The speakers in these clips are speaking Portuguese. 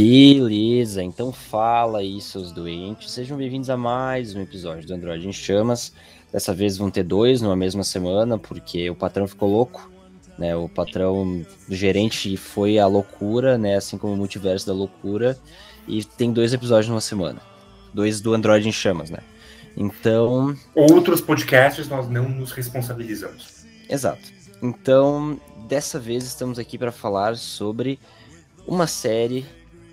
Beleza, então fala aí, seus doentes. Sejam bem-vindos a mais um episódio do Android em Chamas. Dessa vez vão ter dois numa mesma semana, porque o patrão ficou louco, né? O patrão do gerente foi a loucura, né? Assim como o multiverso da loucura. E tem dois episódios numa semana. Dois do Android em Chamas, né? Então. Outros podcasts nós não nos responsabilizamos. Exato. Então, dessa vez estamos aqui para falar sobre uma série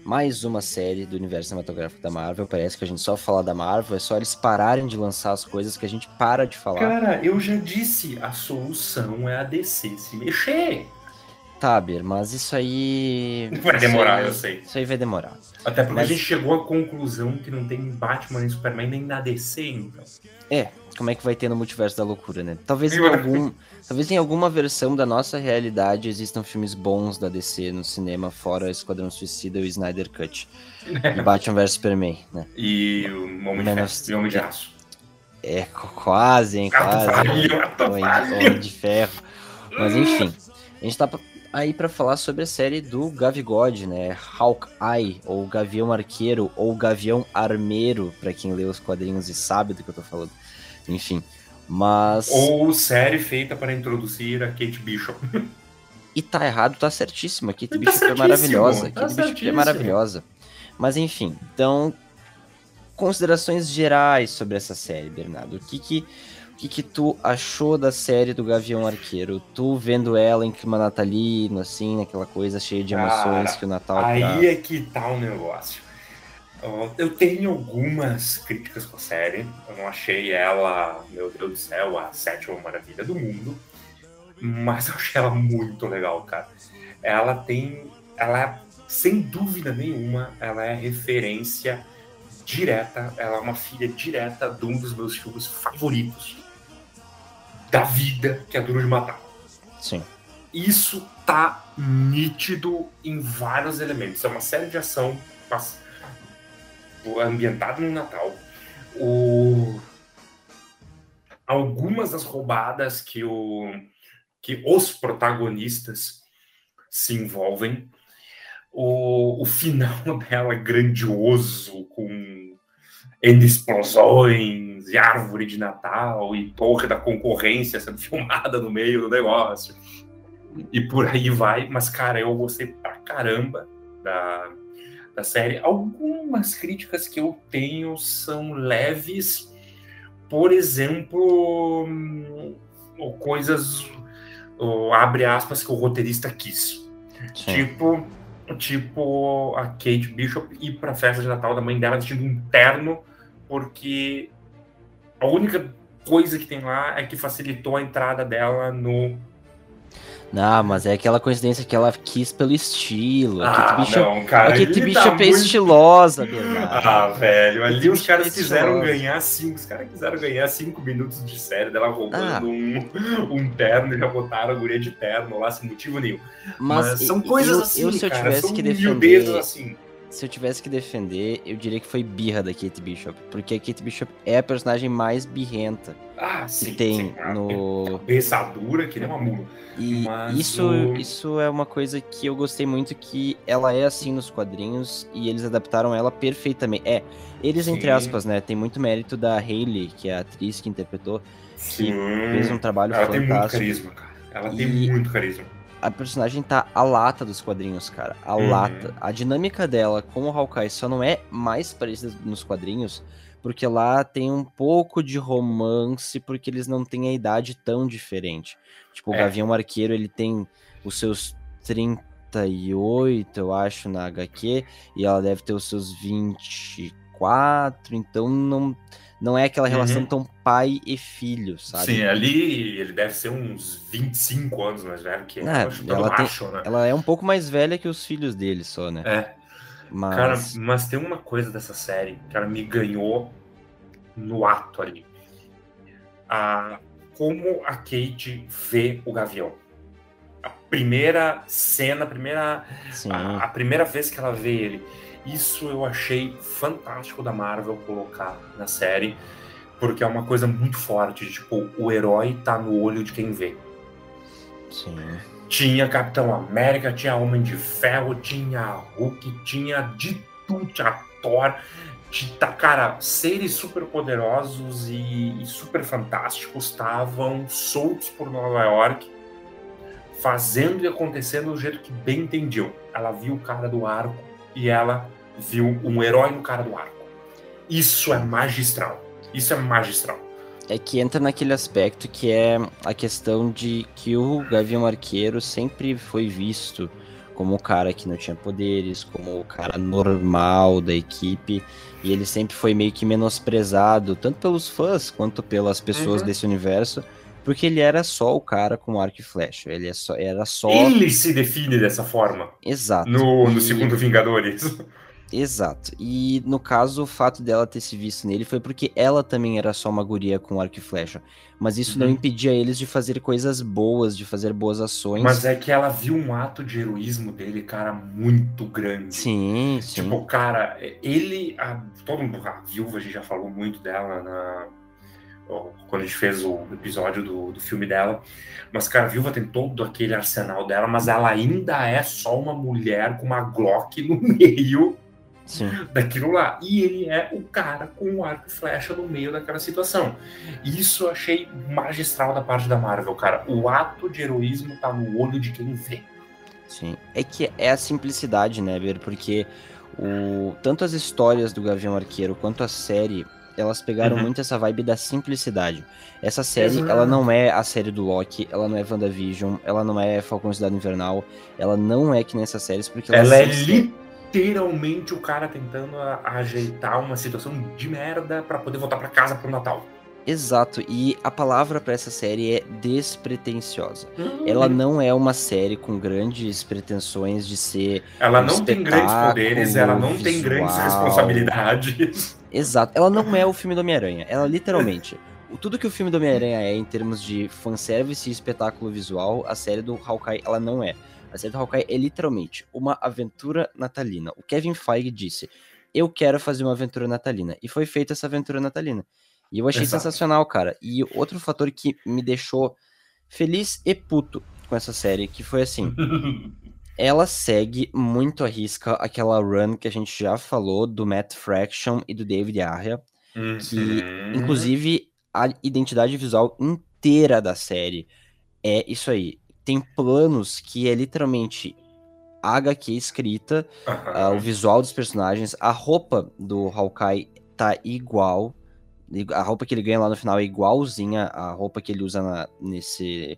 mais uma série do universo cinematográfico da Marvel. Parece que a gente só fala da Marvel, é só eles pararem de lançar as coisas que a gente para de falar. Cara, eu já disse, a solução é a DC se mexer. Tá, Bir, mas isso aí. Vai demorar, aí, eu sei. Isso aí vai demorar. Até porque Mas- a gente chegou à conclusão que não tem Batman nem Superman nem na DC, então. É, como é que vai ter no multiverso da loucura, né? Talvez em algum. Talvez em alguma versão da nossa realidade existam filmes bons da DC no cinema, fora Esquadrão Suicida e o Snyder Cut. E Batman vs Superman, né? E o Homem de, Man Homem Aço. É, qu- quase, hein? Quase. Homem. Homem de Ferro. Mas enfim, a gente tá aí pra falar sobre a série do Gavigode, né? Hawkeye, ou Gavião Arqueiro, ou Gavião Armeiro, pra quem lê os quadrinhos e sabe do que eu tô falando. Enfim, mas. Ou série feita para introduzir a Kate Bishop. E tá errado, tá certíssimo. A Kate Tá Bishop é maravilhosa. Tá Kate Bishop é maravilhosa. Mas enfim, então. Considerações gerais sobre essa série, Bernardo. O que que, o que que tu achou da série do Gavião Arqueiro? Tu vendo ela em clima natalino, assim, aquela coisa cheia de emoções Cara, que o Natal Aí traz. é que tá o negócio. Eu tenho algumas críticas com a série. Eu não achei ela, meu Deus do céu, a sétima maravilha do mundo. Mas eu achei ela muito legal, cara. Ela tem. Ela é, sem dúvida nenhuma, ela é referência direta. Ela é uma filha direta de um dos meus filmes favoritos da vida, que é Duro de Matar Sim. isso tá nítido em vários elementos. É uma série de ação pass- ambientada no Natal. O... Algumas das roubadas que, o... que os protagonistas se envolvem. O, o final dela é grandioso, com N explosões, e árvore de Natal, e torre da concorrência sendo filmada no meio do negócio e por aí vai. Mas, cara, eu gostei pra caramba da, da série. Algumas críticas que eu tenho são leves, por exemplo, hum, ou coisas, ou, abre aspas, que o roteirista quis. Sim. Tipo, tipo a Kate Bishop ir pra festa de Natal da mãe dela vestindo um terno, porque a única coisa que tem lá é que facilitou a entrada dela no Não, mas é aquela coincidência que ela quis pelo estilo. A Ah, Kate Bishop, não, cara. a Kate ele Bishop tá é muito- estilosa, Bernardo. Ah, velho, ali os caras é quiseram estilosa. ganhar cinco. Os caras quiseram ganhar cinco minutos de série dela roubando Ah. um, um terno e já botaram a guria de terno lá sem motivo nenhum. Mas, Mas, são coisas eu, assim, eu, se eu cara, tivesse que defender, assim. Se eu tivesse que defender, eu diria que foi birra da Kate Bishop, porque a Kate Bishop é a personagem mais birrenta Ah, que sim, tem sim, no Cabeça dura que nem uma mula. e Mas isso o- isso é uma coisa que eu gostei muito que ela é assim nos quadrinhos e eles adaptaram ela perfeitamente. É, eles entre Sim. aspas, né, tem muito mérito da Hayley, que é a atriz que interpretou, que fez um trabalho Ela tem muito fantástico. carisma, cara. Ela E- tem muito carisma. A personagem tá a lata dos quadrinhos, cara. A Uhum. lata. A dinâmica dela com o Hawkeye só não é mais parecida nos quadrinhos, porque lá tem um pouco de romance, porque eles não têm a idade tão diferente. Tipo, o É. Gavião Arqueiro, ele tem os seus 38, eu acho, na HQ, e ela deve ter os seus 24, então não Não é aquela relação Uhum. tão pai e filho, sabe? Sim, ali ele deve ser uns 25 anos mais velho que É, ela, ela tem- macho, né? Ela é um pouco mais velha que os filhos dele só, né? É, Mas. cara, mas tem uma coisa dessa série que ela me ganhou no ato ali. A, como a Kate vê o Gavião. A primeira cena, a primeira a, a primeira vez que ela vê ele. Isso eu achei fantástico da Marvel colocar na série, porque é uma coisa muito forte. Tipo, o herói tá no olho de quem vê. Sim. Tinha Capitão América, tinha Homem de Ferro, tinha Hulk, tinha de tudo, tinha Thor. Tinha, cara, seres super poderosos e, e super fantásticos estavam soltos por Nova York, fazendo e acontecendo do jeito que bem entendiam. Ela viu o cara do arco e ela viu um herói no cara do arco. Isso é magistral. Isso é magistral. É que entra naquele aspecto que é a questão de que o Gavião Arqueiro sempre foi visto como o cara que não tinha poderes, como o cara normal da equipe, e ele sempre foi meio que menosprezado, tanto pelos fãs quanto pelas pessoas Uhum. desse universo, porque ele era só o cara com arco e flecha, ele é só, era só... Ele se define dessa forma Exato. no, no E- segundo Vingadores. Exato. E no caso, o fato dela ter se visto nele foi porque ela também era só uma guria com arco e flecha. Mas isso não Uhum. impedia eles de fazer coisas boas, de fazer boas ações. Mas é que ela viu um ato de heroísmo dele, cara, muito grande. Sim, sim. Tipo, cara, ele. A, todo mundo. A viúva, a gente já falou muito dela na. Quando a gente fez o episódio do, do filme dela. Mas, cara, a viúva tem todo aquele arsenal dela, mas ela ainda é só uma mulher com uma Glock no meio sim. daquilo lá. E ele é o cara com o arco e flecha no meio daquela situação. Isso eu achei magistral da parte da Marvel, cara. O ato de heroísmo tá no olho de quem vê. Sim. É que é a simplicidade, né, Ber? Porque o... tanto as histórias do Gavião Arqueiro quanto a série, elas pegaram Uhum. muito essa vibe da simplicidade. Essa série, Exato. ela não é a série do Loki, ela não é WandaVision, ela não é Falcão Cidade Invernal, ela não é que nessas séries, porque Ela é sempre- literalmente o cara tentando ajeitar uma situação de merda pra poder voltar pra casa pro Natal. Exato, e a palavra pra essa série é despretensiosa. Ela Uhum. não é uma série com grandes pretensões de ser. Ela um não tem grandes poderes, ela não tem grandes visual. responsabilidades. Exato, ela não é o filme do Homem-Aranha. Ela literalmente. o- Tudo que o filme do Homem-Aranha é em termos de fanservice e espetáculo visual, a série do Hawkeye ela não é. A série do Hawkeye é literalmente uma aventura natalina. O Kevin Feige disse: Eu quero fazer uma aventura natalina. E foi feita essa aventura natalina. E eu achei Exato. sensacional, cara. E outro fator que me deixou feliz e puto com essa série, que foi assim. Ela segue muito à risca aquela run que a gente já falou do Matt Fraction e do David Arya. Que, Uhum. Inclusive, a identidade visual inteira da série é isso aí. Tem planos que é literalmente a HQ escrita, Aham. ah, o visual dos personagens, a roupa do Hawkeye tá igual. A roupa que ele ganha lá no final é igualzinha à roupa que ele usa na- nesse,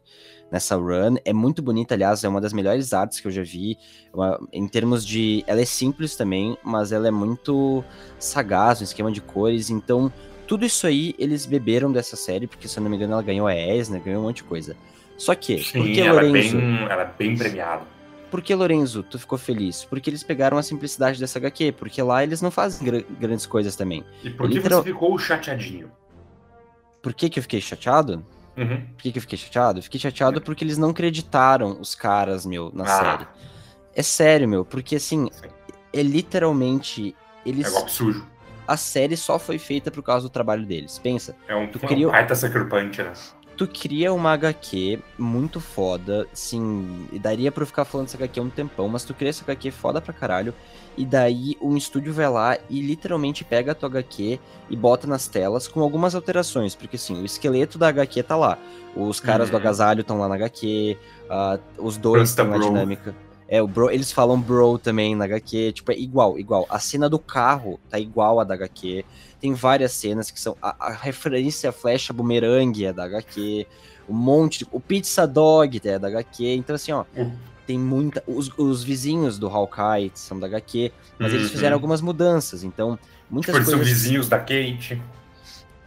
nessa run. É muito bonita, aliás, é uma das melhores artes que eu já vi. Uma- em termos de. Ela é simples também, mas ela é muito sagaz, um esquema de cores. Então, tudo isso aí eles beberam dessa série, porque se eu não me engano ela ganhou a Eisner, ganhou um monte de coisa. Só que, Sim, por que ela, é Lorenzo? bem, ela é bem premiada. Por que, Lorenzo, tu ficou feliz? Porque eles pegaram a simplicidade dessa HQ, porque lá eles não fazem gra- grandes coisas também. E por que Literal- você ficou chateadinho? Por que, que eu fiquei chateado? Uhum. Por que, que eu fiquei chateado? Fiquei chateado porque eles não acreditaram os caras, meu, na Ah. série. É sério, meu, porque assim, Sim. é literalmente. Eles, É golpe sujo. a série só foi feita por causa do trabalho deles. Pensa, É um, Tu um cria- baita sucker punch, né? Tu cria uma HQ muito foda, sim, e daria pra eu ficar falando dessa HQ um tempão, mas tu cria essa HQ foda pra caralho, e daí um estúdio vai lá e literalmente pega a tua HQ e bota nas telas com algumas alterações, porque assim, o esqueleto da HQ tá lá, os caras do Uhum. agasalho estão lá na HQ, ah, os dois estão na dinâmica. É, o bro, eles falam bro também na HQ, tipo, é igual, igual. A cena do carro tá igual a da HQ. Tem várias cenas que são. A, a referência à flecha bumerangue é da HQ. Um monte de. O Pizza Dog é da HQ. Então, assim, ó. Uhum. Tem muita. Os, os vizinhos do Hawkeye são da HQ. Mas eles Uhum. fizeram algumas mudanças. Então, muitas Tipo, eles são coisas. vizinhos da Kate.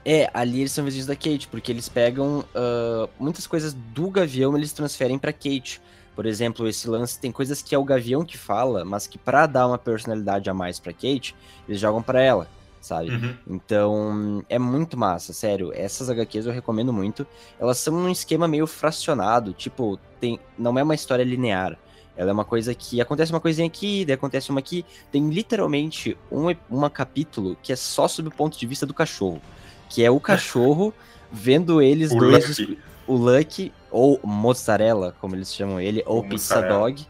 É, ali eles são vizinhos da Kate, porque eles pegam uh, muitas coisas do Gavião eles transferem pra Kate. Por exemplo, esse lance tem coisas que é o Gavião que fala, mas que para dar uma personalidade a mais pra Kate, eles jogam para ela, sabe? Uhum. Então, é muito massa, sério. Essas HQs eu recomendo muito. Elas são num esquema meio fracionado, tipo, tem, não é uma história linear. Ela é uma coisa que acontece uma coisinha aqui, daí acontece uma aqui. Tem literalmente um uma capítulo que é só sob o ponto de vista do cachorro. Que é o cachorro vendo eles O dois. Lucky. O Lucky, ou Mozzarella, como eles chamam ele, ou Pizza. Dog,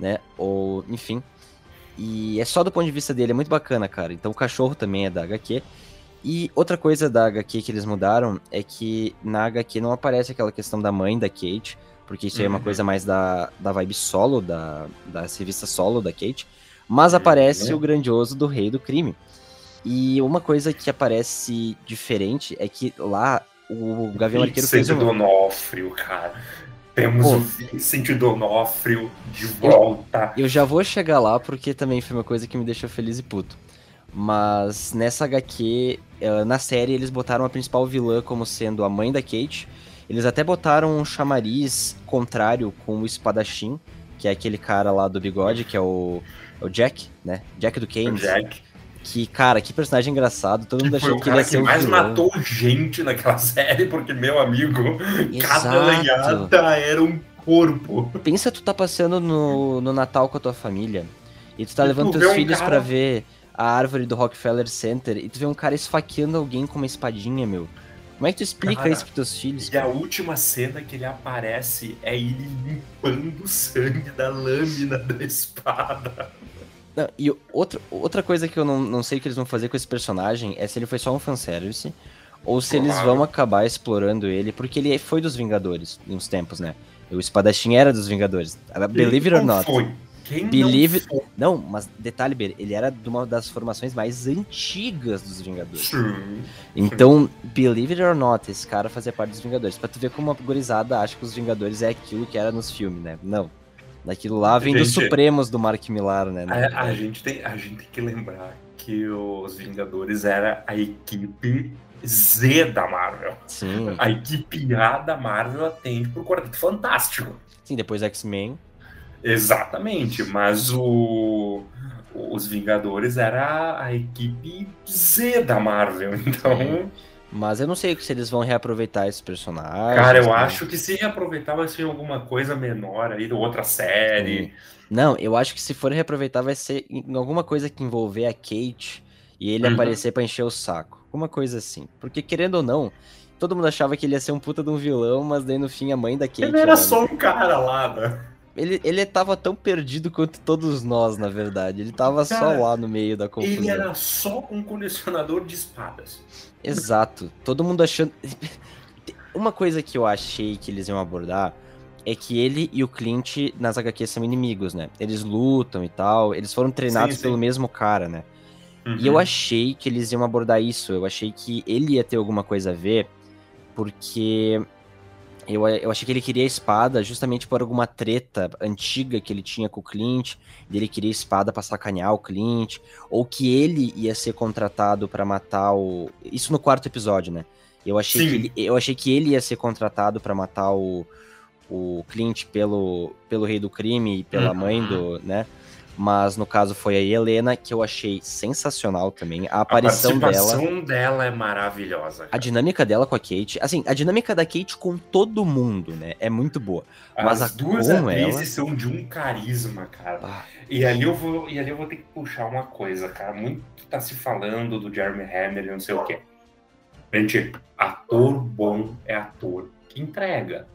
né? Ou, enfim. E é só do ponto de vista dele, é muito bacana, cara. Então o cachorro também é da HQ. E outra coisa da HQ que eles mudaram é que na HQ não aparece aquela questão da mãe da Kate, porque isso aí é uma Uhum. coisa mais da, da vibe solo, da, da revista solo da Kate. Mas Uhum. aparece o grandioso do Rei do Crime. E uma coisa que aparece diferente é que lá o Gavião Arqueiro fez um... Donofrio, cara. Temos Pô. o Vincent Donofrio de volta. Eu já vou chegar lá porque também foi uma coisa que me deixou feliz e puto. Mas nessa HQ, eh, na série, eles botaram a principal vilã como sendo a mãe da Kate. Eles até botaram um chamariz contrário com o espadachim, que é aquele cara lá do bigode, que é o, é o Jack, né? Jack do Keynes. Jack Que, cara, que personagem engraçado. Todo mundo que achou o que ele ia cara ser que mais vilão. matou gente naquela série, porque, meu amigo, cada Exato. lenhada era um corpo. Pensa tu tá passeando no, no Natal com a tua família e tu tá E levando tu teus vê um filhos cara- pra ver a árvore do Rockefeller Center e tu vê um cara esfaqueando alguém com uma espadinha, meu. Como é que tu explica Cara, isso pros teus filhos? E a última cena que ele aparece é ele limpando o sangue da lâmina da espada. Não, e outra, outra coisa que eu não, não sei o que eles vão fazer com esse personagem é se ele foi só um fanservice ou se eles Provável. vão acabar explorando ele, porque ele foi dos Vingadores em uns tempos, né? O espadachim era dos Vingadores. Era Believe it or not. Foi? Quem Believe- não foi? Não, mas detalhe, Ber, ele era de uma das formações mais antigas dos Vingadores. Sim. Então, believe it or not, esse cara fazia parte dos Vingadores. Pra tu ver como a gurizada acha que os Vingadores é aquilo que era nos filmes, né? Não. Daquilo lá vem dos Gente, Supremos do Mark Millar, né? A, a gente tem, a gente tem que lembrar que os Vingadores era a equipe Z da Marvel. Sim, A equipe A da Marvel atende pro Quarteto Fantástico. sim, depois X-Men. Exatamente, mas o, os Vingadores era a equipe Z da Marvel. Então, Mas eu não sei se eles vão reaproveitar esses personagens. cara, eu né? acho que se reaproveitar vai ser alguma coisa menor aí, outra série. Não, eu acho que se for reaproveitar vai ser em alguma coisa que envolver a Kate e ele Uhum. aparecer pra encher o saco. Alguma coisa assim. Porque querendo ou não, todo mundo achava que ele ia ser um puta de um vilão, mas daí no fim a mãe da Kate. Ele era era- só um cara lá, né? Ele, ele tava tão perdido quanto todos nós, na verdade. Ele tava só Cara, lá no meio da confusão. Ele era só um colecionador de espadas. Exato. Todo mundo achando. Uma coisa que eu achei que eles iam abordar é que ele e o Clint nas HQs são inimigos, né? Eles lutam e tal. Eles foram treinados sim. pelo mesmo cara, né? Uhum. E eu achei que eles iam abordar isso. Eu achei que ele ia ter alguma coisa a ver, porque eu, eu achei que ele queria a espada justamente por alguma treta antiga que ele tinha com o Clint. e Ele queria a espada pra sacanear o Clint, ou que ele ia ser contratado pra matar o. Isso no quarto episódio, né? Eu achei, Sim. que ele, eu achei que ele ia ser contratado pra matar o, o Clint pelo, pelo rei do crime e pela Uhum. mãe do, né? Mas no caso foi a Helena, que eu achei sensacional também. A A aparição dela, participação dela é maravilhosa. a cara. dinâmica dela com a Kate. Assim, a dinâmica da Kate com todo mundo, né? É muito boa. mas As a- duas atrizes ela- são de um carisma, cara. Ah, E ali eu vou, e ali eu vou ter que puxar uma coisa, cara. Muito tá se falando do Jeremy e não sei o quê. Gente, ator bom é ator que entrega.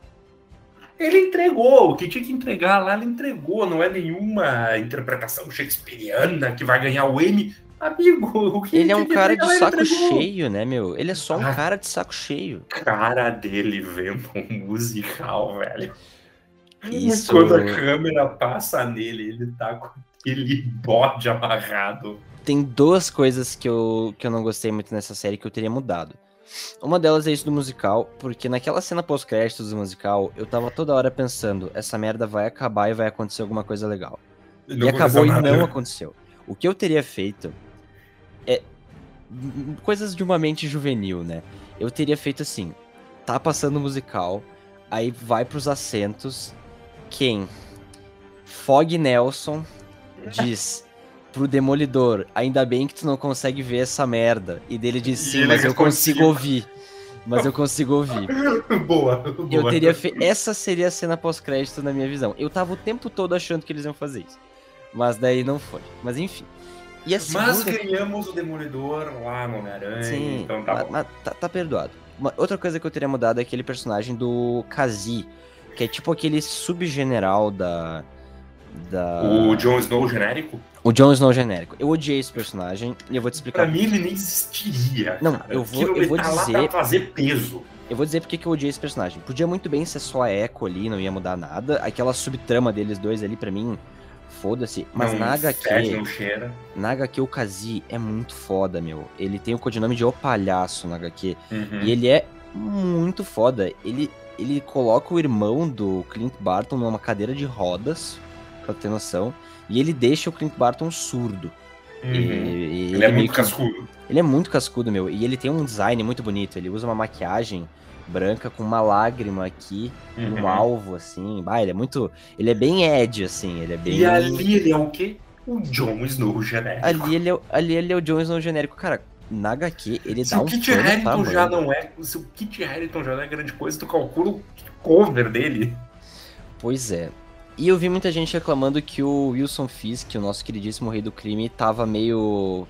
Ele entregou, o que tinha que entregar lá, ele entregou. Não é nenhuma interpretação shakespeariana que vai ganhar o Emmy. Amigo, o que ele é um cara de ele saco cheio, né, meu? Ele é só um Ah. cara de saco cheio. Cara dele vendo um musical, velho. Isso. Quando a câmera passa nele, ele tá com aquele bode amarrado. Tem duas coisas que eu, que eu não gostei muito nessa série que eu teria mudado. Uma delas é isso do musical, porque naquela cena pós-créditos do musical, eu tava toda hora pensando, essa merda vai acabar e vai acontecer alguma coisa legal. Não e acabou e aconteceu não nada. aconteceu. O que eu teria feito é coisas de uma mente juvenil, né? Eu teria feito assim: tá passando o musical, aí vai pros assentos. Quem? Fog Nelson diz pro Demolidor: Ainda bem que tu não consegue ver essa merda. E dele diz: Sim, mas eu consigo ouvir. Mas eu consigo ouvir. boa, boa. Eu teria fe... Essa seria a cena pós-crédito na minha visão. Eu tava o tempo todo achando que eles iam fazer isso. Mas daí não foi. Mas enfim. E a Mas ganhamos o Demolidor lá no Homem-Aranha, Sim, então tá ma- bom. ma- tá, tá perdoado. Uma- outra coisa que eu teria mudado é aquele personagem do Kazi, que é tipo aquele subgeneral da. da... O Jon Snow genérico, O Jon Snow genérico. Eu odiei esse personagem e eu vou te explicar. pra mim ele nem existiria. Não, cara. eu vou- eu vou tá lá dizer- pra fazer peso. Eu vou dizer porque que eu odiei esse personagem. Podia muito bem ser só a Echo ali, não ia mudar nada. Aquela subtrama deles dois ali, pra mim, foda-se. Mas não na HQ, não cheira. na HQ o Kazi é muito foda, meu. Ele tem o codinome de O Palhaço na HQ. Uhum. E ele é muito foda. Ele, ele coloca o irmão do Clint Barton numa cadeira de rodas, pra ter noção. E ele deixa o Clint Barton surdo. Uhum. E- e Ele é meio muito cascudo. ele é muito cascudo, meu. E ele tem um design muito bonito. Ele usa uma maquiagem branca com uma lágrima aqui, Uhum. um alvo, assim. Bah, ele é muito. Ele é bem Ed, assim. Ele é bem. E ali ele é o quê? O Jon Snow genérico. Ali ele é, o- ali ele é o Jon Snow genérico. Cara, na HQ ele Se dá o um Kit pano Harington tamanho. já não é. Se o Kit Harington já não é grande coisa, tu calcula o cover dele. Pois é. E eu vi muita gente reclamando que o Wilson Fisk, o nosso queridíssimo rei do crime, tava meio.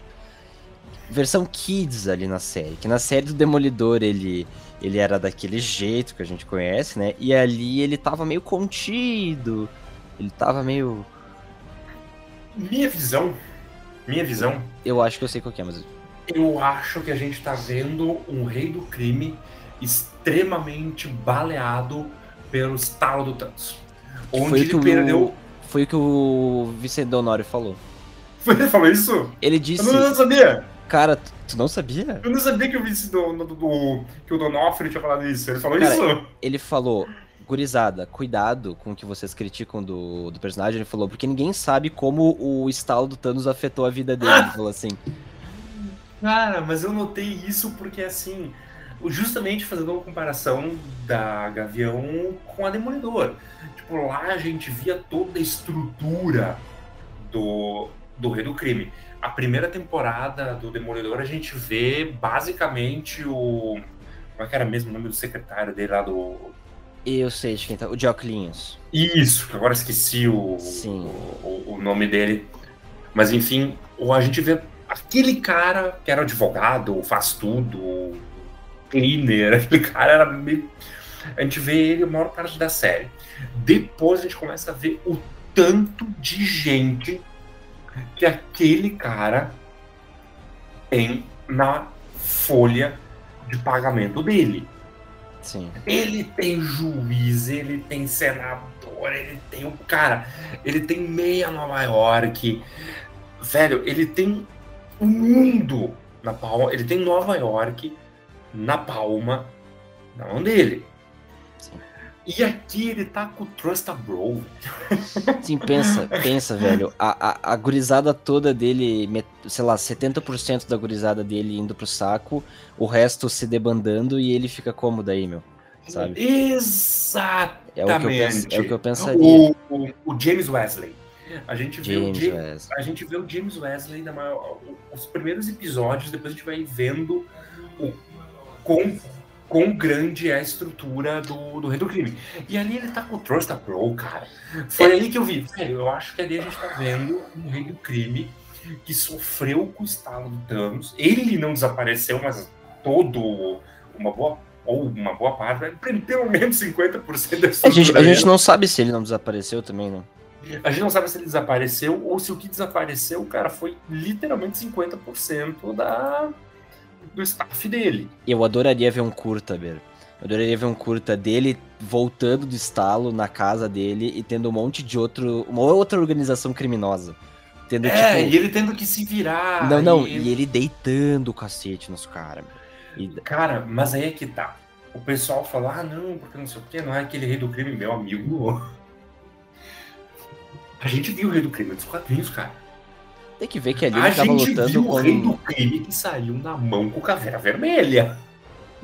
versão kids ali na série. Que na série do Demolidor ele, ele era daquele jeito que a gente conhece, né? E ali ele tava meio contido. Ele tava meio. Minha visão. Minha visão. Eu acho que eu sei qual que é, mas. Eu acho que a gente tá vendo um rei do crime extremamente baleado pelo estalo do Thanos. Onde Foi o ele que o- perdeu. Foi o que o Vicente Donório falou. Ele falou isso? Ele Eu disse. não, não sabia. Cara, tu, não sabia? Eu não sabia que o vice do, do, do- que o Donofrio tinha falado isso. Ele falou Cara, isso? ele falou, gurizada, cuidado com o que vocês criticam do, do personagem. Ele falou, porque ninguém sabe como o estalo do Thanos afetou a vida dele. Ele falou assim. Cara, mas eu notei isso porque assim, justamente fazendo uma comparação da Gavião com a Demolidor. Tipo, lá a gente via toda a estrutura do, do Rei do Crime. A primeira temporada do Demolidor a gente vê basicamente o. Como é que era mesmo o nome do secretário dele lá do. Eu sei de quem tá. O Dioclinhos. Isso, que agora esqueci o, Sim. o, o nome dele. Mas enfim, o- a gente vê aquele cara que era advogado, faz tudo, cleaner, aquele cara era meio. A gente vê ele a maior parte da série. Depois a gente começa a ver o tanto de gente que aquele cara tem na folha de pagamento dele. Sim. Ele tem juiz, ele tem senador, ele tem o cara, ele tem meia Nova York. Velho, ele tem o mundo na palma, ele tem Nova York na palma da mão dele. Sim. E aqui ele tá com o Trusta Bro. Sim, pensa, pensa, velho. A, a, a gurizada toda dele, sei lá, 70% da gurizada dele indo pro saco, o resto se debandando e ele fica como daí, meu? Sabe? Exatamente. É o que eu, é o que eu pensaria. O, o- o James Wesley. A gente vê o James James Wesley. a gente vê o James Wesley na maior, os primeiros episódios, depois a gente vai vendo o quão, quão grande é a estrutura do, do Rei do Crime. E ali ele tá com o Trusta Pro, cara. Foi aí que eu vi, velho, eu acho que ali a gente tá vendo um Rei do Crime que sofreu com o estalo do Thanos. Ele não desapareceu, mas todo, uma boa, ou uma boa parte, pelo menos 50% da A estrutura gente, a gente não sabe se ele não desapareceu também, né? A gente não sabe se ele desapareceu ou se o que desapareceu, cara, foi literalmente 50% da, do staff dele. Eu adoraria ver um curta, Ber. Eu adoraria ver um curta dele voltando do estalo na casa dele e tendo um monte de outro. uma outra organização criminosa. Tendo É, tipo. e ele tendo que se virar. Não, não, e- e ele deitando o cacete nos caras. E... Cara, mas aí é que tá. O pessoal fala, ah, não, porque não sei o quê, não é aquele rei do crime, meu amigo. A gente viu o rei do crime dos quadrinhos, cara. Tem que ver que ali a ele tava lutando viu com. o rei do crime que saiu na mão com caveira vermelha.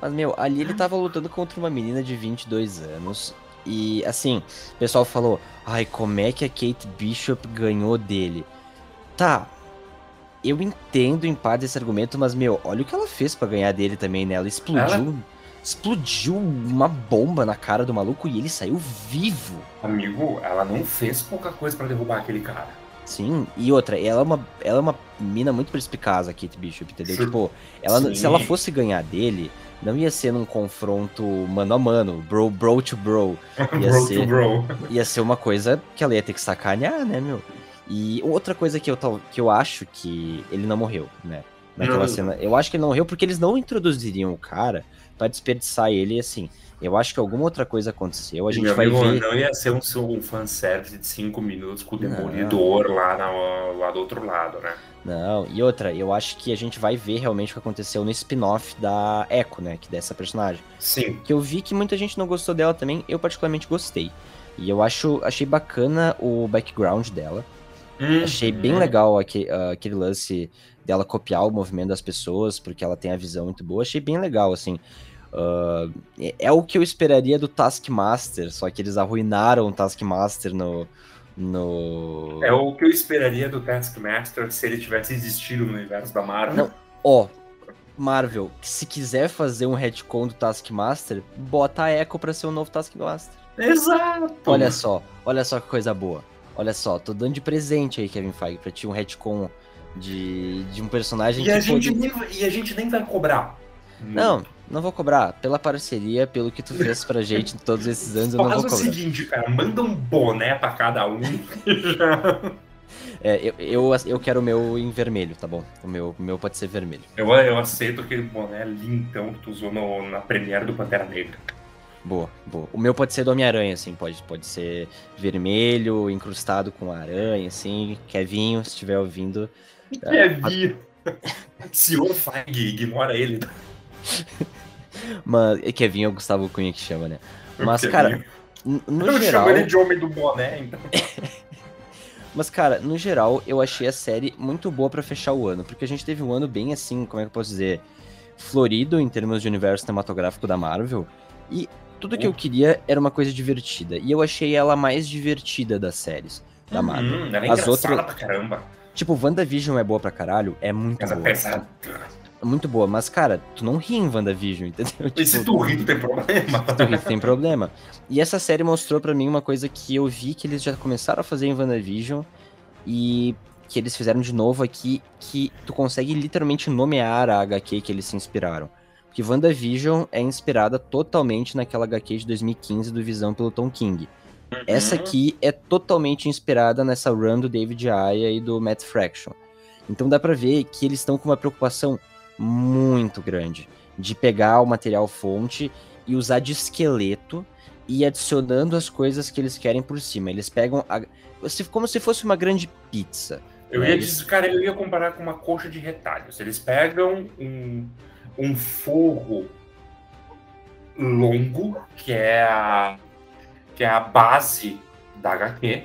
Mas, meu, ali ele tava lutando contra uma menina de 22 anos. E, assim, o pessoal falou: ai, como é que a Kate Bishop ganhou dele? Tá. Eu entendo em parte esse argumento, mas, meu, olha o que ela fez para ganhar dele também, né? Ela explodiu. Ela... Explodiu uma bomba na cara do maluco e ele saiu vivo. Amigo, ela não fez pouca coisa para derrubar aquele cara. Sim, e outra, ela é uma, ela é uma mina muito perspicaz, a Kate Bishop, entendeu? Sim. Tipo, ela, se ela fosse ganhar dele, não ia ser num confronto mano a mano, bro, bro to bro. Ia, bro ser, to bro. ia ser uma coisa que ela ia ter que sacanear, né, meu? E outra coisa que eu, que eu acho que ele não morreu, né? Naquela não. cena. Eu acho que ele não morreu porque eles não introduziriam o cara para desperdiçar ele assim. Eu acho que alguma outra coisa aconteceu. A gente Meu vai ver. Não ia ser um, um fanservice de cinco minutos com o Demolidor lá, na, lá do outro lado, né? Não, e outra, eu acho que a gente vai ver realmente o que aconteceu no spin-off da Echo, né? Que dessa personagem. Sim. Que eu vi que muita gente não gostou dela também, eu particularmente gostei. E eu acho, achei bacana o background dela. Uhum. Achei bem legal aquele, uh, aquele lance dela copiar o movimento das pessoas, porque ela tem a visão muito boa. Achei bem legal, assim. Uh, é, é o que eu esperaria do Taskmaster, só que eles arruinaram o Taskmaster no, no. É o que eu esperaria do Taskmaster se ele tivesse existido no universo da Marvel. Não, ó, Marvel, se quiser fazer um retcon do Taskmaster, bota a Echo pra ser o um novo Taskmaster. Exato! Olha só, olha só que coisa boa. Olha só, tô dando de presente aí, Kevin Feige, pra ti um retcon de, de um personagem e que. A gente nem, e a gente nem vai cobrar. Não, não vou cobrar. Pela parceria, pelo que tu fez pra gente em todos esses anos, eu não vou cobrar. Faz o seguinte, cara, manda um boné pra cada um É, eu, eu, eu, quero o meu em vermelho, tá bom? O meu, o meu pode ser vermelho. Eu, eu aceito aquele boné lindão que tu usou no, na premiere do Pantera Negra. Boa, boa. O meu pode ser do Homem-Aranha, assim, pode, pode ser vermelho, incrustado com aranha, assim. Kevinho, se estiver ouvindo. Kevinho! A... Senhor Feige, ignora ele. Mas Kevin é o Gustavo Cunha que chama, né? Mas, cara, no eu geral... chamo ele de homem do boné, então. Mas, cara, no geral, eu achei a série muito boa para fechar o ano, porque a gente teve um ano bem assim, como é que eu posso dizer, florido em termos de universo cinematográfico da Marvel, e tudo que eu queria era uma coisa divertida, e eu achei ela mais divertida das séries da uhum, Marvel. Hum, ela é As outras, pra caramba. Tipo, WandaVision é boa pra caralho, é muito boa. É pesada muito boa, mas, cara, tu não ri em WandaVision, entendeu? E se tipo, tu ri, tu tem problema. Se tu ri, tu tem problema. E essa série mostrou para mim uma coisa que eu vi que eles já começaram a fazer em WandaVision e que eles fizeram de novo aqui, que tu consegue literalmente nomear a HQ que eles se inspiraram. Porque WandaVision é inspirada totalmente naquela HQ de 2015 do Visão pelo Tom King. Uhum. Essa aqui é totalmente inspirada nessa run do David Aya e do Matt Fraction. Então dá pra ver que eles estão com uma preocupação muito grande de pegar o material fonte e usar de esqueleto e adicionando as coisas que eles querem por cima. Eles pegam a, como se fosse uma grande pizza. Eu né? ia dizer, cara, eu ia comparar com uma coxa de retalhos. Eles pegam um, um forro longo, que é a que é a base da HQ,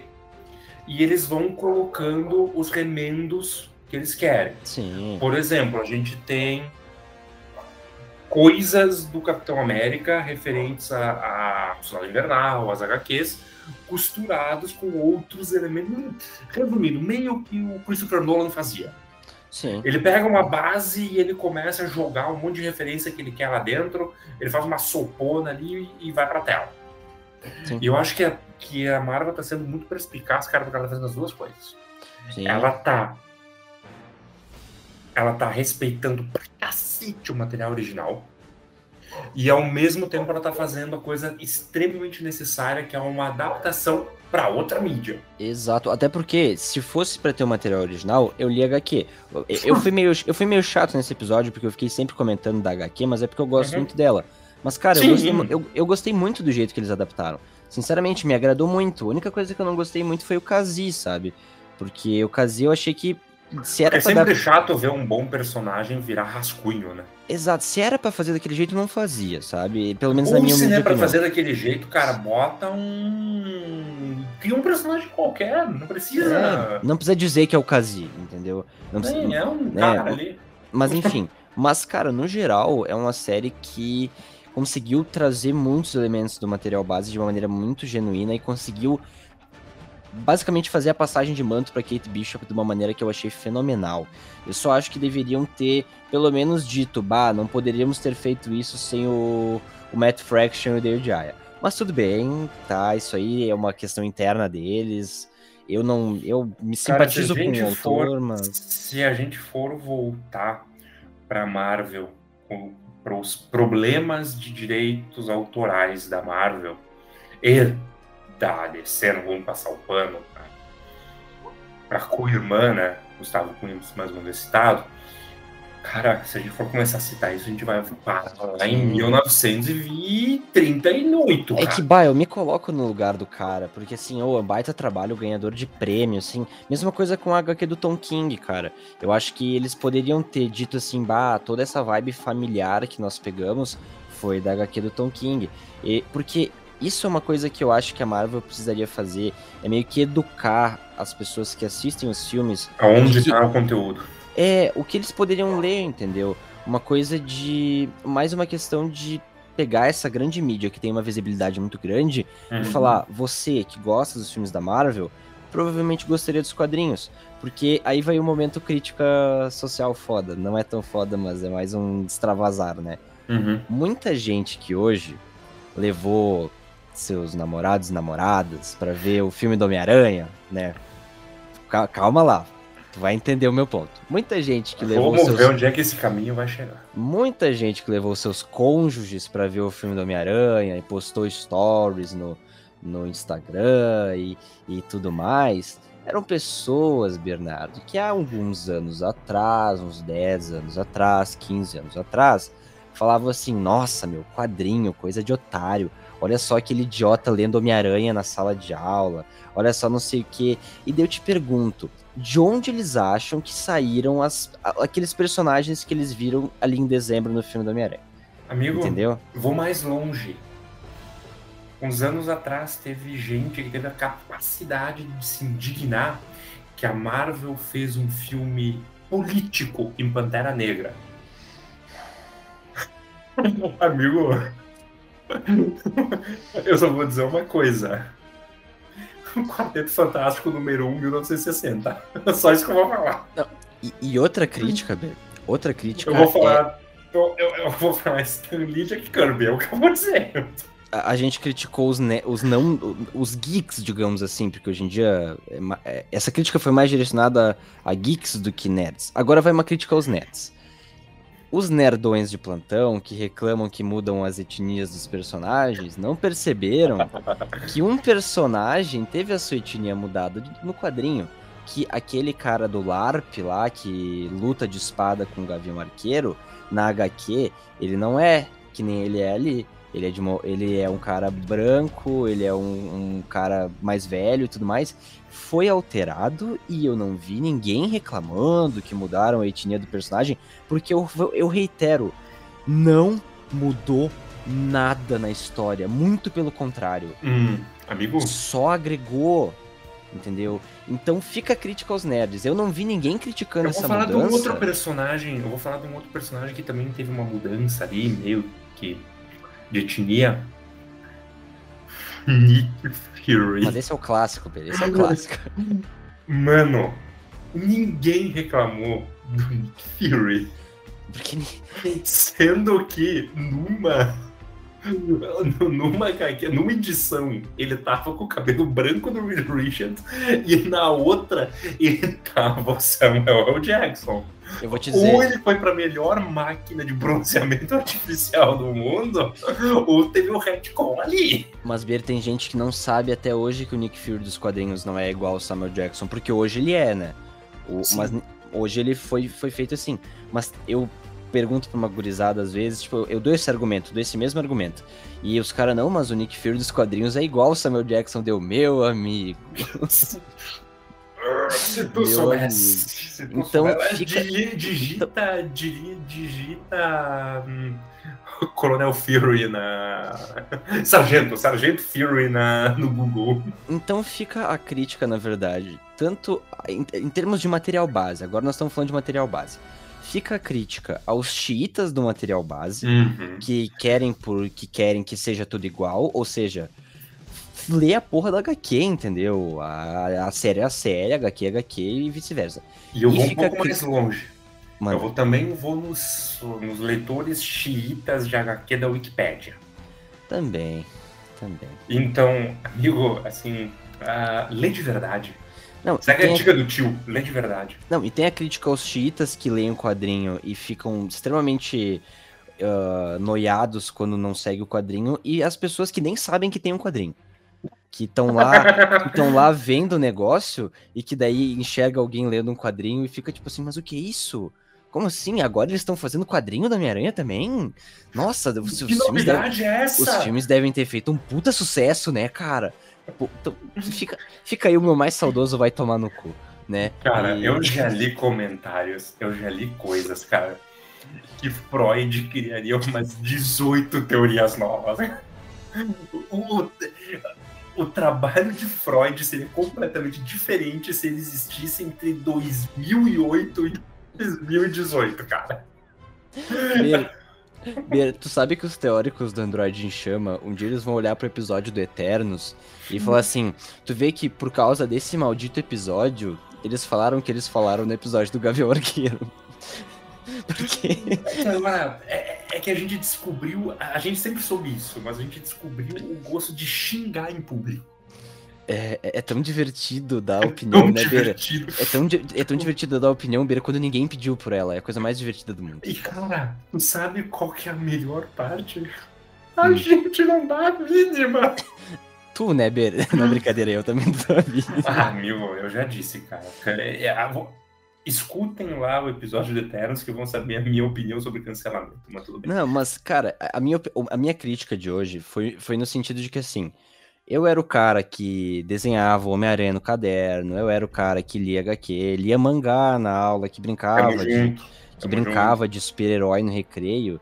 e eles vão colocando os remendos que eles querem. Sim. Por exemplo, a gente tem coisas do Capitão América referentes a, a Soldado Invernal, as HQs, costurados com outros elementos. Resumindo, meio que o Christopher Nolan fazia. Sim. Ele pega uma base e ele começa a jogar um monte de referência que ele quer lá dentro, ele faz uma sopona ali e vai pra tela. Sim. E eu acho que a, que a Marvel tá sendo muito perspicaz, cara, porque ela tá fazendo as duas coisas. Sim. Ela tá ela tá respeitando pra cacete o material original. E ao mesmo tempo ela tá fazendo a coisa extremamente necessária, que é uma adaptação para outra mídia. Exato, até porque se fosse para ter o um material original, eu li HQ. Eu fui, meio, eu fui meio chato nesse episódio, porque eu fiquei sempre comentando da HQ, mas é porque eu gosto uhum. muito dela. Mas, cara, eu gostei, eu, eu gostei, muito do jeito que eles adaptaram. Sinceramente, me agradou muito. A única coisa que eu não gostei muito foi o Kazi, sabe? Porque o Kazi eu achei que se era é sempre dar... chato ver um bom personagem virar rascunho, né? Exato, se era para fazer daquele jeito, não fazia, sabe? Pelo menos Ou na minha se não é pra fazer daquele jeito, cara, bota um. Cria um personagem qualquer, não precisa. É, não precisa dizer que é o Kazi, entendeu? Não precisa... é um né? cara ali. Mas enfim, Mas, cara, no geral, é uma série que conseguiu trazer muitos elementos do material base de uma maneira muito genuína e conseguiu basicamente fazer a passagem de manto para Kate Bishop de uma maneira que eu achei fenomenal. Eu só acho que deveriam ter, pelo menos, dito, bah, não poderíamos ter feito isso sem o, o Matt Fraction e o Dale Jaya. Mas tudo bem, tá? Isso aí é uma questão interna deles. Eu não. Eu me simpatizo Cara, com o autor, for, mas. Se a gente for voltar pra Marvel, para os problemas de direitos autorais da Marvel e DC, não vamos passar o pano para co-irmã, né? Gustavo Cunha, mais uma vez citado Cara, se a gente for começar a citar isso, a gente vai parar lá em 1938. É que, bah, eu me coloco no lugar do cara, porque assim, ô, oh, baita trabalho, ganhador de prêmio, assim. Mesma coisa com a HQ do Tom King, cara. Eu acho que eles poderiam ter dito assim, bah, toda essa vibe familiar que nós pegamos foi da HQ do Tom King. E, porque isso é uma coisa que eu acho que a Marvel precisaria fazer, é meio que educar as pessoas que assistem os filmes. Aonde está o conteúdo é o que eles poderiam ler, entendeu? Uma coisa de. Mais uma questão de pegar essa grande mídia que tem uma visibilidade muito grande uhum. e falar: você que gosta dos filmes da Marvel, provavelmente gostaria dos quadrinhos. Porque aí vai o um momento crítica social foda. Não é tão foda, mas é mais um extravasar, né? Uhum. Muita gente que hoje levou seus namorados e namoradas para ver o filme do Homem-Aranha, né? Calma lá, Tu vai entender o meu ponto. Muita gente que levou. Vamos seus... ver onde é que esse caminho vai chegar. Muita gente que levou seus cônjuges para ver o filme do Homem-Aranha e postou stories no, no Instagram e, e tudo mais. Eram pessoas, Bernardo, que há alguns anos atrás, uns 10 anos atrás, 15 anos atrás, falavam assim: nossa, meu, quadrinho, coisa de otário. Olha só aquele idiota lendo Homem-Aranha na sala de aula. Olha só não sei o que. E daí eu te pergunto: de onde eles acham que saíram as, aqueles personagens que eles viram ali em dezembro no filme do Homem-Aranha. Amigo, Entendeu? vou mais longe. Uns anos atrás teve gente que teve a capacidade de se indignar que a Marvel fez um filme político em Pantera Negra. Amigo, eu só vou dizer uma coisa. Quarteto Fantástico número 1, 1960. Só isso que eu vou falar. E, e, outra crítica, Bê, outra crítica. Eu vou falar. É... Eu, eu, eu, vou falar Stan Lee Jack Kirby, é o que eu vou dizer. A, a gente criticou os, ne os não. os geeks, digamos assim, porque hoje em dia. É, é, essa crítica foi mais direcionada a geeks do que nerds. Agora vai uma crítica aos nerds. Os nerdões de plantão que reclamam que mudam as etnias dos personagens não perceberam que um personagem teve a sua etnia mudada no quadrinho. Que aquele cara do LARP lá, que luta de espada com o Gavião Arqueiro, na HQ, ele não é que nem ele é ali. Ele é, de uma, ele é um cara branco, ele é um, um, cara mais velho e tudo mais. Foi alterado e eu não vi ninguém reclamando que mudaram a etnia do personagem, porque eu, eu reitero, não mudou nada na história. Muito pelo contrário. Hum, amigo? Só agregou. Entendeu? Então fica a crítica aos nerds. Eu não vi ninguém criticando essa mudança. Eu vou falar de um outro personagem. Eu vou falar de um outro personagem que também teve uma mudança ali, meio que de etnia. Nick Fury. Mas esse é o clássico, Pedro. Esse é o clássico. Mano, ninguém reclamou do Nick Fury. Porque... Sendo que numa numa, numa edição ele tava com o cabelo branco do Reed Richards e na outra ele tava o Samuel L. Jackson. Eu vou te dizer. Ou ele foi pra melhor máquina de bronzeamento artificial do mundo, ou teve o um retcon ali. Mas, Ber, tem gente que não sabe até hoje que o Nick Fury dos quadrinhos não é igual ao Samuel Jackson, porque hoje ele é, né? O, mas hoje ele foi, foi feito assim. Mas eu pergunto pra uma gurizada às vezes, tipo, eu dou esse argumento, dou esse mesmo argumento. E os caras, não, mas o Nick Fury dos quadrinhos é igual o Samuel Jackson deu, meu amigo. Se tu soubesse. Se tu então, soubesse. Fica... Digita, digita, hum, Coronel Fury na. Sargento, Sargento Fury na, no Google. Então fica a crítica, na verdade. Tanto em, em termos de material base, agora nós estamos falando de material base fica a crítica aos xiitas do material base, Uhum. que querem por que querem que seja tudo igual, ou seja, lê a porra da HQ, entendeu? A, a série é a série, a HQ é HQ e vice-versa. E eu E vou um pouco cri- mais longe. Mano, Eu vou, também vou nos, nos leitores xiitas de HQ da Wikipédia. também, também. Então, amigo, assim, ah, lê de verdade. Não, Segue a dica do tio, lê de verdade. Não, e tem a crítica aos xiitas que leem o quadrinho e ficam extremamente ah, noiados quando não segue o quadrinho, e as pessoas que nem sabem que tem um quadrinho. Que estão lá, estão lá vendo o negócio e que daí enxerga alguém lendo um quadrinho e fica tipo assim, mas o que é isso? Como assim? Agora eles estão fazendo quadrinho da Homem-Aranha também? Nossa, os, os que filmes devem, novidade é os essa? filmes devem ter feito um puta sucesso, né, cara? Pô, então, fica, fica aí o meu mais saudoso vai tomar no cu, né? Cara, E- eu já li comentários, eu já li coisas, cara, que Freud criaria umas 18 teorias novas. O, o- trabalho de Freud seria completamente diferente se ele existisse entre 2008 e 2018, cara. Beira, Beira, tu sabe que os teóricos do Android em Chama, um dia eles vão olhar pro episódio do Eternos e falar assim: tu vê que por causa desse maldito episódio, eles falaram o que eles falaram no episódio do Gavião Arqueiro. Porque. Agora, é, é que a gente descobriu, a gente sempre soube isso, mas a gente descobriu o gosto de xingar em público. É, é tão divertido dar opinião, Tão né, Beira? É tão, é tão divertido dar opinião, Beira, quando ninguém pediu por ela. É a coisa mais divertida do mundo. E cara, tu sabe qual que é a melhor parte? A Hum. gente não dá a mínima. Tu, né, Beira? Não é brincadeira, eu também não sabia. Ah, meu, eu já disse, cara. É, é, vou- Escutem lá o episódio do Eternos que vão saber a minha opinião sobre cancelamento, mas tudo bem. Não, mas, cara, a minha, a minha crítica de hoje foi, foi no sentido de que, assim, eu era o cara que desenhava o Homem-Aranha no caderno, eu era o cara que lia HQ, lia mangá na aula, que brincava, Tamo de, junto. que tamo brincava de super-herói no recreio,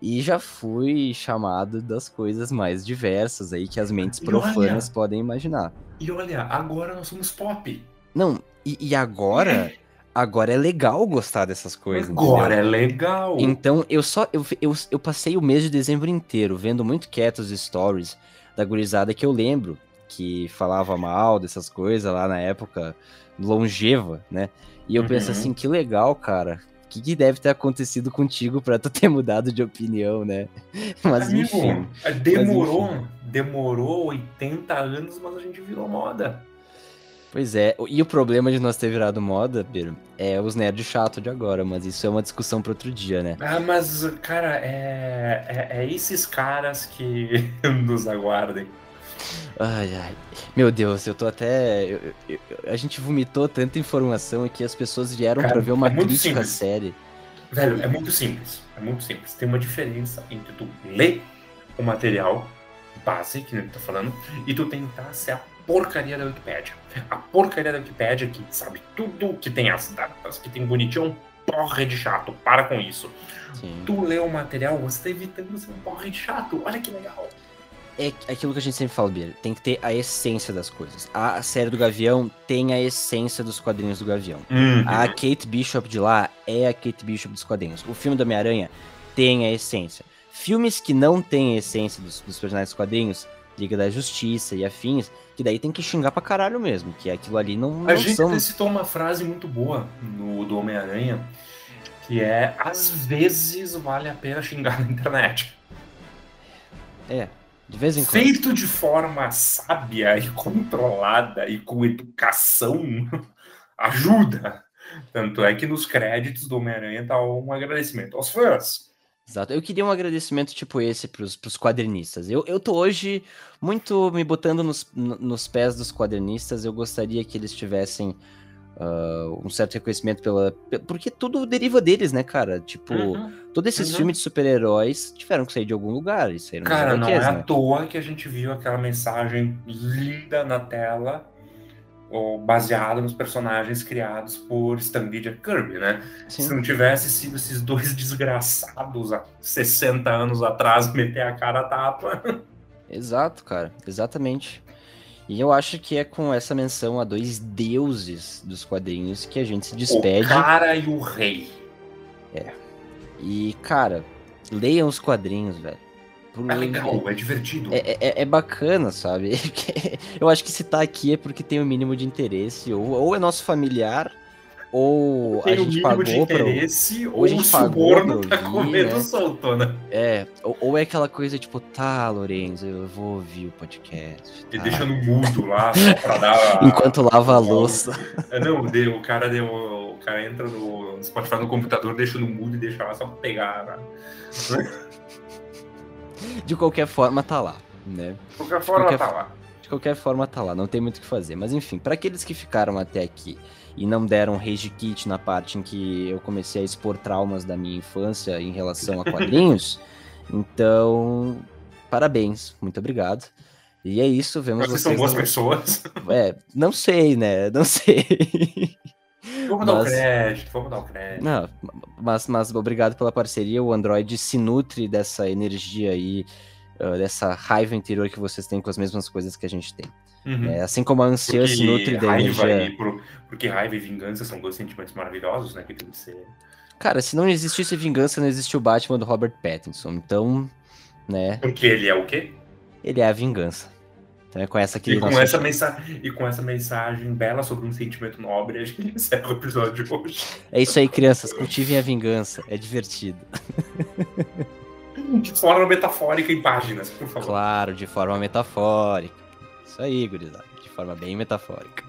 e já fui chamado das coisas mais diversas aí que as mentes E olha- profanas podem imaginar. E olha, agora nós somos pop. Não, e, e agora, agora é legal gostar dessas coisas, Agora entendeu? é legal. Então, eu só. Eu, eu, eu passei o mês de dezembro inteiro vendo muito quieto os stories da gurizada que eu lembro, que falava mal dessas coisas lá na época longeva, né? E eu penso Uhum. assim, que legal, cara. O que, que deve ter acontecido contigo pra tu ter mudado de opinião, né? Mas Amigo, enfim. demorou, demorou 80 anos, mas a gente virou moda. Pois é. E o problema de nós ter virado moda, Pedro, é os nerds chato de agora, mas isso é uma discussão pra outro dia, né? Ah, mas, cara, é, é, é esses caras que nos aguardem. Ai, ai. Meu Deus, eu tô até. eu- eu- eu- a gente vomitou tanta informação aqui, as pessoas vieram pra ver uma é crítica séria. Velho, é muito simples. É muito simples. Tem uma diferença entre tu ler o material base, que nem tu tá falando, e tu tentar ser a porcaria da Wikipédia. A porcaria da Wikipédia que sabe tudo, que tem as datas, que tem bonitinho, é um porra de chato. Para com isso. Sim. Tu lê o material, você tá evitando ser um porra de chato. Olha que legal. É aquilo que a gente sempre fala, Bia. Tem que ter a essência das coisas. A série do Gavião tem a essência dos quadrinhos do Gavião. Uhum. A Kate Bishop de lá é a Kate Bishop dos quadrinhos. O filme do Homem-Aranha tem a essência. Filmes que não têm a essência dos, dos personagens dos quadrinhos, Liga da Justiça e afins, que daí tem que xingar pra caralho mesmo, que aquilo ali não, A não gente são... citou uma frase muito boa no do Homem-Aranha, que é às vezes vale a pena xingar na internet. É, de vez em quando. Feito de forma sábia e controlada e com educação, ajuda. Tanto é que nos créditos do Homem-Aranha tá um agradecimento aos fãs. Exato. Eu queria um agradecimento tipo esse pros, pros quadrinistas. Eu, eu tô hoje muito me botando nos, no- nos pés dos quadrinistas. Eu gostaria que eles tivessem ah, um certo reconhecimento pela. pe- Porque tudo deriva deles, né, cara? Tipo, Uhum. todos esses uhum. filmes de super-heróis tiveram que sair de algum lugar. Isso aí Cara, não é à né? toa que a gente viu aquela mensagem linda na tela, ou baseada nos personagens criados por Stan Lee e Kirby, né? Se Sim. não tivesse sido esses dois desgraçados há 60 anos atrás meter a cara a tapa. Exato, cara. Exatamente. E eu acho que é com essa menção a dois deuses dos quadrinhos que a gente se O despede. cara e o rei. É. E, cara, leiam os quadrinhos, velho. É legal, é divertido. É, é, é, bacana, sabe? Eu acho que se tá aqui é porque tem o um mínimo de interesse, ou, ou é nosso familiar, ou tem a gente pagou de interesse, pra, ou, ou a gente o suborno tá comendo né? solto, né? É, ou, ou, é aquela coisa tipo, tá, Lorenzo, eu vou ouvir o podcast. Tá. E deixa no mudo lá, só pra dar. Enquanto lava a louça. É, não, o cara deu. O cara entra no Spotify no computador, deixa no mudo e deixa lá só pra pegar. Né? De qualquer forma, tá lá, né? De qualquer forma, de qualquer, tá lá. De qualquer forma, tá lá, não tem muito o que fazer. Mas enfim, para aqueles que ficaram até aqui e não deram rage kit na parte em que eu comecei a expor traumas da minha infância em relação a quadrinhos, então, parabéns, muito obrigado. E é isso, vemos vocês. Vocês são boas pessoas. É, não sei, né? Não sei. Vamos mas... dar o crédito, vamos dar o crédito. Não, mas, mas obrigado pela parceria. O Android se nutre dessa energia aí, uh, dessa raiva interior que vocês têm com as mesmas coisas que a gente tem. Uhum. É, assim como a ansiedade se nutre da energia. Por, porque raiva e vingança são dois sentimentos maravilhosos, né? Que tem que ser. Cara, se não existisse vingança, não existe o Batman do Robert Pattinson. Então, né? Porque ele é o quê? Ele é a vingança. Então é com essa aqui e com essa, mensagem, e com essa mensagem bela sobre um sentimento nobre, a gente encerra o episódio de hoje. É isso aí, crianças. Cultivem a vingança. É divertido. De forma metafórica em páginas, por favor. Claro, de forma metafórica. Isso aí, gurizada. De forma bem metafórica.